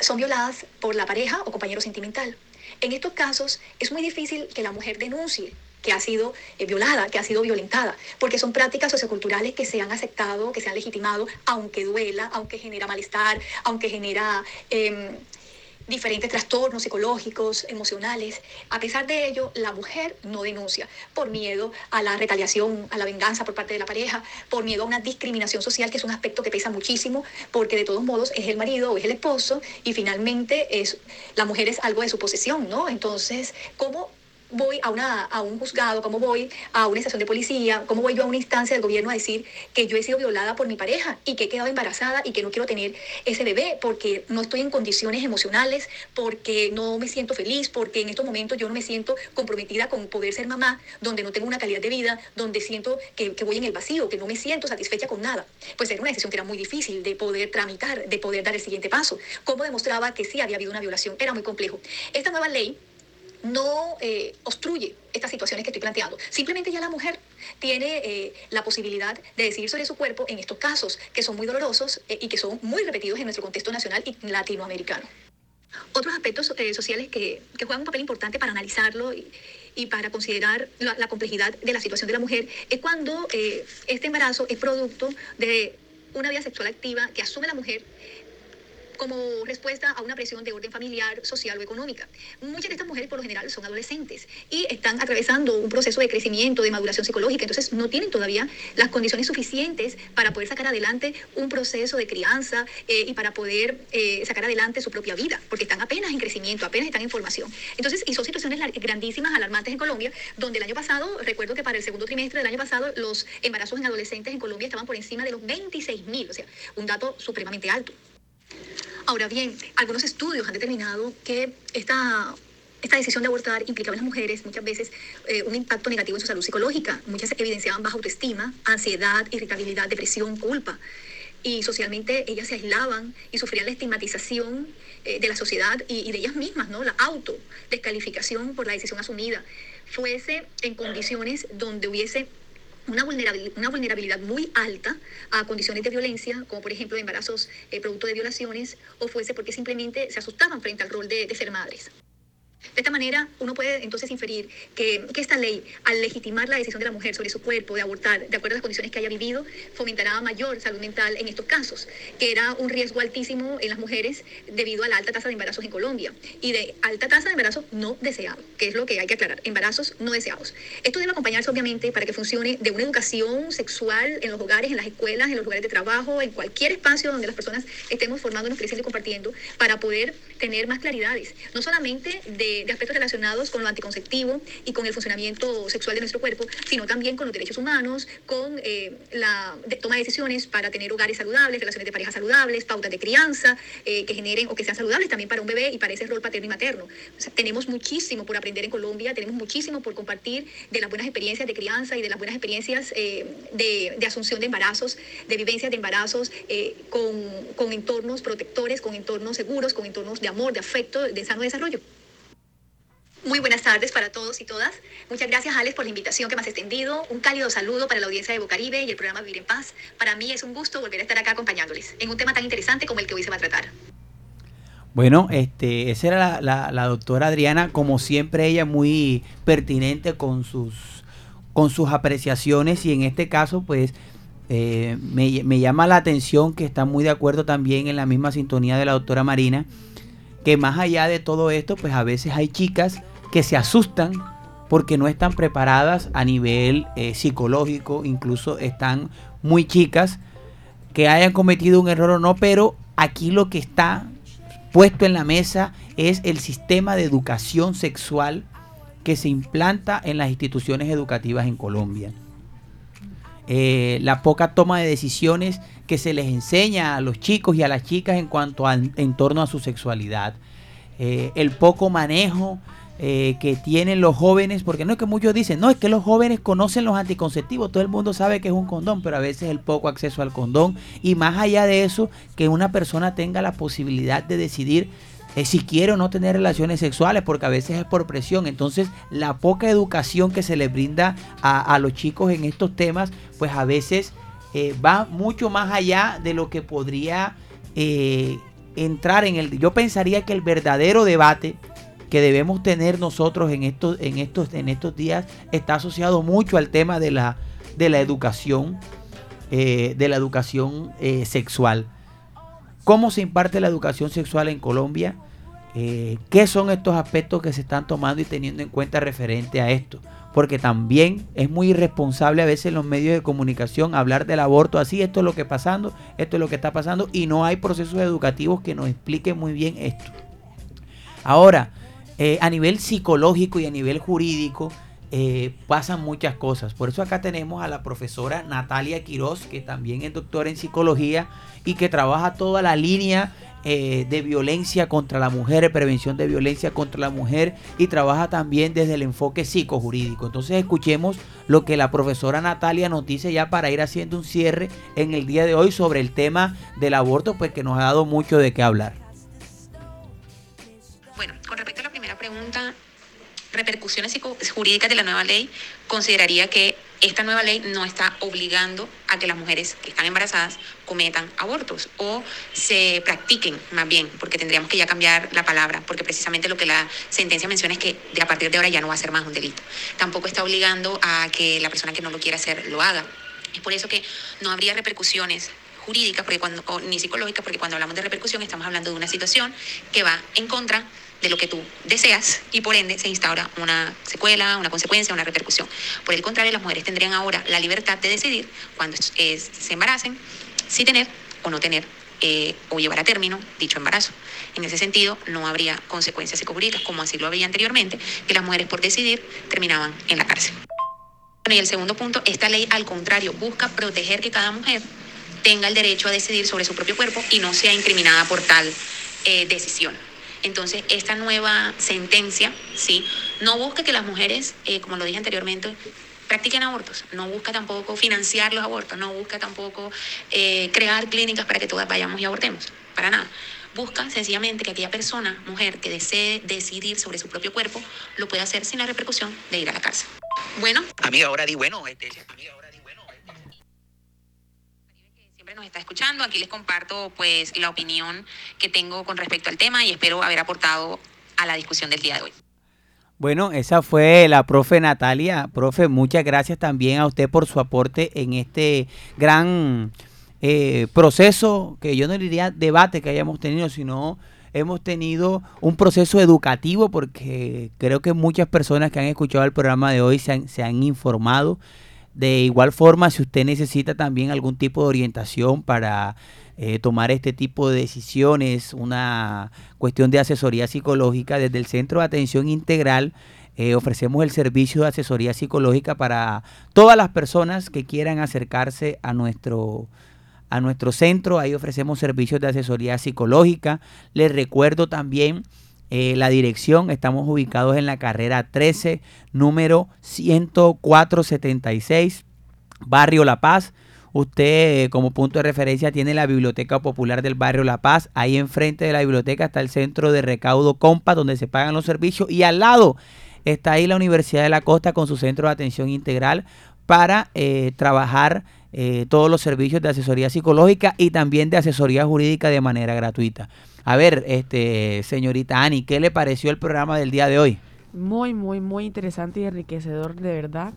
[SPEAKER 7] son violadas por la pareja o compañero sentimental. En estos casos es muy difícil que la mujer denuncie que ha sido eh, violada, que ha sido violentada, porque son prácticas socioculturales que se han aceptado, que se han legitimado, aunque duela, aunque genera malestar, aunque genera em, diferentes trastornos psicológicos, emocionales. A pesar de ello, la mujer no denuncia por miedo a la retaliación, a la venganza por parte de la pareja, por miedo a una discriminación social, que es un aspecto que pesa muchísimo, porque de todos modos es el marido o es el esposo y finalmente es, la mujer es algo de su posesión, ¿no? Entonces, ¿cómo voy a, una, a un juzgado, cómo voy a una estación de policía, cómo voy yo a una instancia del gobierno a decir que yo he sido violada por mi pareja y que he quedado embarazada y que no quiero tener ese bebé porque no estoy en condiciones emocionales, porque no me siento feliz, porque en estos momentos yo no me siento comprometida con poder ser mamá, donde no tengo una calidad de vida, donde siento que, que voy en el vacío, que no me siento satisfecha con nada. Pues era una decisión que era muy difícil de poder tramitar, de poder dar el siguiente paso. ¿Cómo demostraba que sí había habido una violación? Era muy complejo. Esta nueva ley no eh, obstruye estas situaciones que estoy planteando. Simplemente ya la mujer tiene eh, la posibilidad de decidir sobre su cuerpo en estos casos que son muy dolorosos eh, y que son muy repetidos en nuestro contexto nacional y latinoamericano. Otros aspectos sociales que, que juegan un papel importante para analizarlo y, para considerar la, la complejidad de la situación de la mujer es cuando este embarazo es producto de una vida sexual activa que asume la mujer como respuesta a una presión de orden familiar, social o económica. Muchas de estas mujeres por lo general son adolescentes y están atravesando un proceso de crecimiento, de maduración psicológica, entonces no tienen todavía las condiciones suficientes para poder sacar adelante un proceso de crianza eh, y para poder eh, sacar adelante su propia vida, porque están apenas en crecimiento, apenas están en formación. Entonces, y son situaciones grandísimas, alarmantes en Colombia, donde el año pasado, recuerdo que para el segundo trimestre del año pasado, los embarazos en adolescentes en Colombia estaban por encima de los 26 mil, o sea, un dato supremamente alto. Ahora bien, algunos estudios han determinado que esta, esta decisión de abortar implicaba en las mujeres muchas veces eh, un impacto negativo en su salud psicológica. Muchas evidenciaban baja autoestima, ansiedad, irritabilidad, depresión, culpa. Y socialmente ellas se aislaban y sufrían la estigmatización eh, de la sociedad y, de ellas mismas, ¿no? La auto descalificación por la decisión asumida. Fuese en condiciones donde hubiese una vulnerabilidad, una vulnerabilidad muy alta a condiciones de violencia, como por ejemplo embarazos eh, producto de violaciones, o fuese porque simplemente se asustaban frente al rol de, de ser madres. De esta manera, uno puede entonces inferir que, que, esta ley, al legitimar la decisión de la mujer sobre su cuerpo, de abortar, de acuerdo a las condiciones que haya vivido, fomentará mayor salud mental en estos casos, que era un riesgo altísimo en las mujeres debido a la alta tasa de embarazos en Colombia y de alta tasa de embarazos no deseados, que es lo que hay que aclarar, embarazos no deseados. Esto debe acompañarse, obviamente, para que funcione de una educación sexual en los hogares, en las escuelas, en los lugares de trabajo, en cualquier espacio donde las personas estemos formándonos, creciendo y compartiendo, para poder tener más claridades, no solamente de de, aspectos relacionados con lo anticonceptivo y con el funcionamiento sexual de nuestro cuerpo, sino también con los derechos humanos, con eh, la de, toma de decisiones para tener hogares saludables, relaciones de pareja saludables, pautas de crianza eh, que generen o que sean saludables también para un bebé y para ese rol paterno y materno. O sea, tenemos muchísimo por aprender en Colombia, tenemos muchísimo por compartir de las buenas experiencias de crianza y de las buenas experiencias eh, de, de, asunción de embarazos, de vivencias de embarazos con, con entornos protectores, con entornos seguros, con entornos de amor, de afecto, de sano desarrollo. Muy buenas tardes para todos y todas. Muchas gracias, Alex, por la invitación que me has extendido. Un cálido saludo para la audiencia de Bocaribe y el programa Vivir en Paz. Para mí es un gusto volver a estar acá acompañándoles en un tema tan interesante como el que hoy se va a tratar.
[SPEAKER 2] Bueno, este, esa era la, doctora Adriana, como siempre ella muy pertinente con sus, con sus apreciaciones y en este caso pues eh, me, me llama la atención que está muy de acuerdo también en la misma sintonía de la doctora Marina, que más allá de todo esto pues a veces hay chicas que se asustan porque no están preparadas a nivel eh, psicológico, incluso están muy chicas, que hayan cometido un error o no, pero aquí lo que está puesto en la mesa es el sistema de educación sexual que se implanta en las instituciones educativas en Colombia. Eh, la poca toma de decisiones que se les enseña a los chicos y a las chicas en cuanto a, en torno a su sexualidad. Eh, el poco manejo eh, que tienen los jóvenes, porque no es que muchos dicen, no, es que los jóvenes conocen los anticonceptivos, todo el mundo sabe que es un condón, pero a veces el poco acceso al condón y más allá de eso, que una persona tenga la posibilidad de decidir eh, si quiere o no tener relaciones sexuales, porque a veces es por presión. Entonces, la poca educación que se le brinda a, los chicos en estos temas, pues a veces eh, va mucho más allá de lo que podría entrar en el... Yo pensaría que el verdadero debate que debemos tener nosotros en estos, en estos, en estos días está asociado mucho al tema de la, de la educación, eh, de la educación eh, sexual. ¿Cómo se imparte la educación sexual en Colombia? Eh, ¿Qué son estos aspectos que se están tomando y teniendo en cuenta referente a esto? Porque también es muy irresponsable a veces en los medios de comunicación hablar del aborto así, esto es lo que está pasando, esto es lo que está pasando y no hay procesos educativos que nos expliquen muy bien esto. Ahora, eh, a nivel psicológico y a nivel jurídico eh, pasan muchas cosas. Por eso acá tenemos a la profesora Natalia Quiroz, que también es doctora en psicología y que trabaja toda la línea eh, de violencia contra la mujer, prevención de violencia contra la mujer y trabaja también desde el enfoque psicojurídico. Entonces escuchemos lo que la profesora Natalia nos dice ya para ir haciendo un cierre en el día de hoy sobre el tema del aborto, pues que nos ha dado mucho de qué hablar.
[SPEAKER 20] Pregunta, repercusiones jurídicas de la nueva ley, consideraría que esta nueva ley no está obligando a que las mujeres que están embarazadas cometan abortos o se practiquen más bien, porque tendríamos que ya cambiar la palabra, porque precisamente lo que la sentencia menciona es que de a partir de ahora ya no va a ser más un delito. Tampoco está obligando a que la persona que no lo quiera hacer lo haga. Es por eso que no habría repercusiones jurídica, porque cuando, ni psicológica, porque cuando hablamos de repercusión estamos hablando de una situación que va en contra de lo que tú deseas y por ende se instaura una secuela, una consecuencia, una repercusión. Por el contrario, las mujeres tendrían ahora la libertad de decidir cuando eh, se embaracen si tener o no tener eh, o llevar a término dicho embarazo. En ese sentido, no habría consecuencias psicojurídicas como así lo había anteriormente, que las mujeres por decidir terminaban en la cárcel. Y el segundo punto, esta ley al contrario busca proteger que cada mujer tenga el derecho a decidir sobre su propio cuerpo y no sea incriminada por tal eh, decisión. Entonces, esta nueva sentencia, ¿sí? No busca que las mujeres, eh, como lo dije anteriormente, practiquen abortos, no busca tampoco financiar los abortos, no busca tampoco eh, crear clínicas para que todas vayamos y abortemos, para nada. Busca sencillamente que aquella persona, mujer, que desee decidir sobre su propio cuerpo, lo pueda hacer sin la repercusión de ir a la cárcel. Bueno.
[SPEAKER 2] Amiga, ahora di bueno. Este,
[SPEAKER 20] nos está escuchando. Aquí les comparto pues la opinión que tengo con respecto al tema y espero haber aportado a la discusión del día de hoy.
[SPEAKER 2] Bueno, esa fue la profe Natalia. Profe, muchas gracias también a usted por su aporte en este gran eh, proceso, que yo no diría debate que hayamos tenido, sino hemos tenido un proceso educativo porque creo que muchas personas que han escuchado el programa de hoy se han, se han informado. De igual forma, si usted necesita también algún tipo de orientación para eh, tomar este tipo de decisiones, una cuestión de asesoría psicológica, desde el Centro de Atención Integral eh, ofrecemos el servicio de asesoría psicológica para todas las personas que quieran acercarse a nuestro a nuestro centro. Ahí ofrecemos servicios de asesoría psicológica. Les recuerdo también eh, la dirección. Estamos ubicados en la carrera 13, número 10476, Barrio La Paz. Usted como punto de referencia tiene la Biblioteca Popular del Barrio La Paz. Ahí enfrente de la biblioteca está el centro de recaudo Compa, donde se pagan los servicios. Y al lado está ahí la Universidad de la Costa con su centro de atención integral para eh, trabajar eh, todos los servicios de asesoría psicológica y también de asesoría jurídica de manera gratuita. A ver, este señorita Ani, ¿qué le pareció el programa del día de hoy?
[SPEAKER 3] Muy, muy, muy interesante y enriquecedor, de verdad.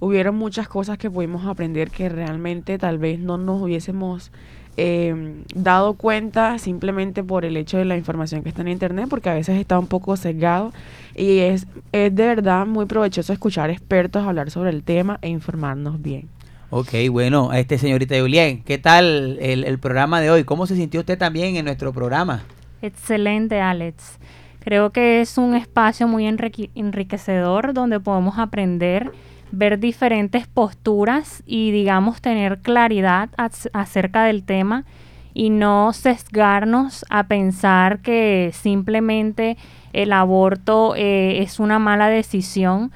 [SPEAKER 3] Hubieron muchas cosas que pudimos aprender que realmente tal vez no nos hubiésemos eh, dado cuenta simplemente por el hecho de la información que está en internet, porque a veces está un poco sesgado y es, es de verdad muy provechoso escuchar expertos hablar sobre el tema e informarnos bien.
[SPEAKER 2] Ok, bueno, este señorita Julián, ¿qué tal el, el, programa de hoy? ¿Cómo se sintió usted también en nuestro programa?
[SPEAKER 4] Excelente, Alex. Creo que es un espacio muy enriquecedor donde podemos aprender, ver diferentes posturas y, digamos, tener claridad acerca del tema y no sesgarnos a pensar que simplemente el aborto eh, es una mala decisión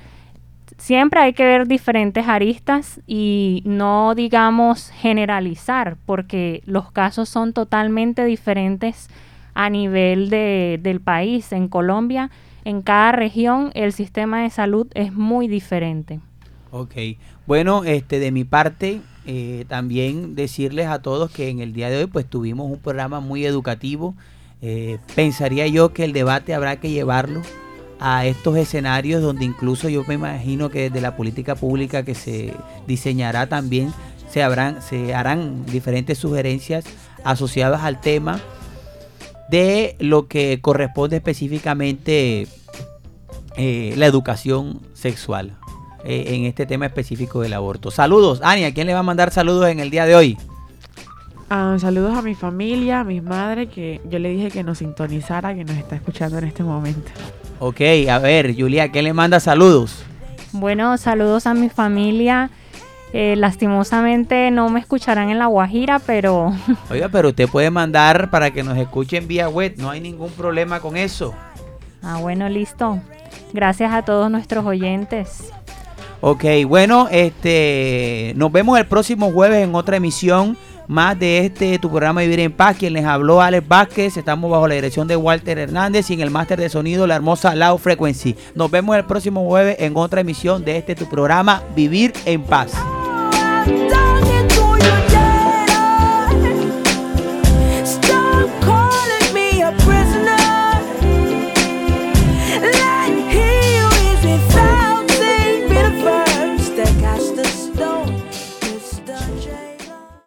[SPEAKER 4] siempre hay que ver diferentes aristas y no, digamos, generalizar, porque los casos son totalmente diferentes a nivel de, del país. En Colombia, en cada región, el sistema de salud es muy diferente.
[SPEAKER 2] Ok, bueno, este de mi parte, eh, también decirles a todos que en el día de hoy pues tuvimos un programa muy educativo. Eh, pensaría yo que el debate habrá que llevarlo a estos escenarios donde incluso yo me imagino que desde la política pública que se diseñará también se, habrán, se harán diferentes sugerencias asociadas al tema de lo que corresponde específicamente eh, la educación sexual eh, en este tema específico del aborto. Saludos, Ani, ¿a quién le va a mandar saludos en el día de hoy?
[SPEAKER 3] Uh, saludos a mi familia, a mis madres, que yo le dije que nos sintonizara, que nos está escuchando en este momento.
[SPEAKER 2] Ok, a ver, Julia, ¿qué le manda saludos?
[SPEAKER 4] Bueno, saludos a mi familia. Eh, lastimosamente no me escucharán en La Guajira, pero...
[SPEAKER 2] Oiga, pero usted puede mandar para que nos escuchen vía web, no hay ningún problema con eso.
[SPEAKER 4] Ah, bueno, listo. Gracias a todos nuestros oyentes.
[SPEAKER 2] Ok, bueno, este, nos vemos el próximo jueves en otra emisión más de este tu programa Vivir en Paz. Quien les habló, Alex Vázquez. Estamos bajo la dirección de Walter Hernández y en el máster de sonido, la hermosa Loud Frequency. Nos vemos el próximo jueves en otra emisión de este tu programa Vivir en Paz.